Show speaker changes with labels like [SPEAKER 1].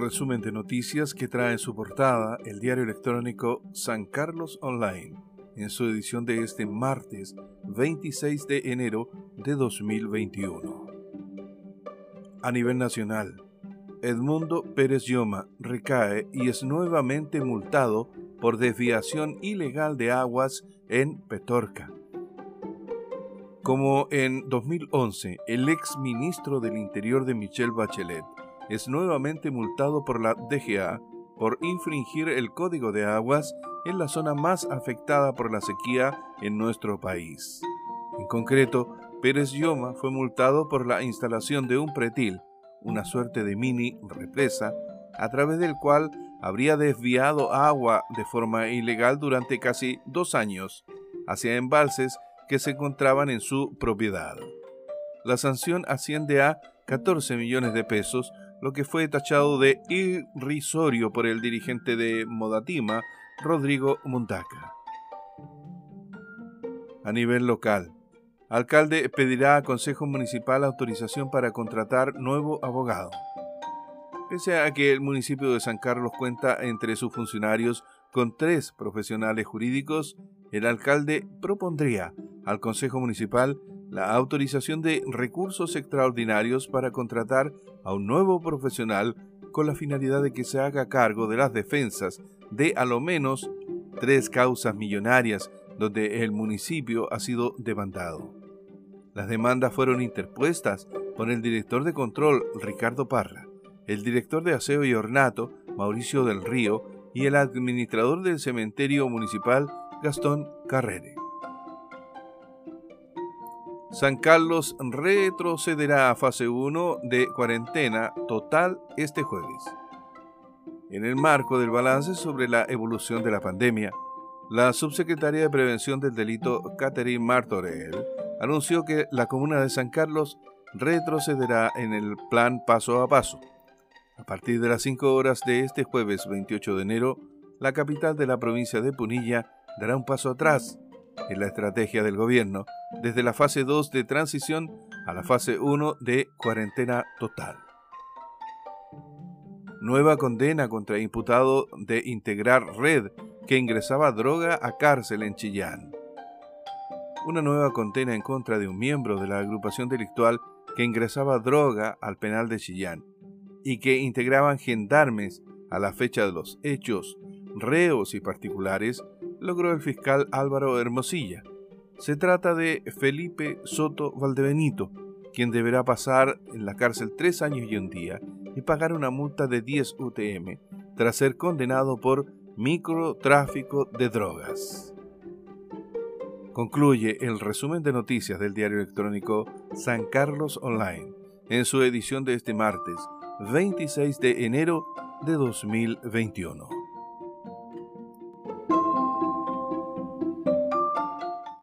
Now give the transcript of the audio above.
[SPEAKER 1] resumen de noticias que trae en su portada el diario electrónico San Carlos Online en su edición de este martes 26 de enero de 2021. A nivel nacional, Edmundo Pérez Yoma recae y es nuevamente multado por desviación ilegal de aguas en Petorca. Como en 2011, el ex ministro del Interior de Michelle Bachelet es nuevamente multado por la DGA por infringir el Código de Aguas en la zona más afectada por la sequía en nuestro país. En concreto, Pérez Yoma fue multado por la instalación de un pretil, una suerte de mini represa, a través del cual habría desviado agua de forma ilegal durante casi dos años hacia embalses que se encontraban en su propiedad. La sanción asciende a 14 millones de pesos, lo que fue tachado de irrisorio por el dirigente de Modatima, Rodrigo Muntaca. A nivel local, alcalde pedirá a Consejo Municipal autorización para contratar nuevo abogado. Pese a que el municipio de San Carlos cuenta entre sus funcionarios con tres profesionales jurídicos, el alcalde propondría al Consejo Municipal la autorización de recursos extraordinarios para contratar a un nuevo profesional con la finalidad de que se haga cargo de las defensas de a lo menos tres causas millonarias donde el municipio ha sido demandado. Las demandas fueron interpuestas por el director de control Ricardo Parra, el director de aseo y ornato Mauricio del Río y el administrador del cementerio municipal Gastón Carrere. San Carlos retrocederá a fase 1 de cuarentena total este jueves. En el marco del balance sobre la evolución de la pandemia, la subsecretaria de Prevención del Delito, Catherine Martorell, anunció que la comuna de San Carlos retrocederá en el plan paso a paso. A partir de las 5 horas de este jueves 28 de enero, la capital de la provincia de Punilla dará un paso atrás en la estrategia del gobierno desde la fase 2 de transición a la fase 1 de cuarentena total. Nueva condena contra imputado de integrar red que ingresaba droga a cárcel en Chillán. Una nueva condena en contra de un miembro de la agrupación delictual que ingresaba droga al penal de Chillán y que integraban gendarmes a la fecha de los hechos, reos y particulares logró el fiscal Álvaro Hermosilla. Se trata de Felipe Soto Valdebenito, quien deberá pasar en la cárcel tres años y un día y pagar una multa de 10 UTM tras ser condenado por microtráfico de drogas. Concluye el resumen de noticias del diario electrónico San Carlos Online en su edición de este martes 26 de enero de 2021.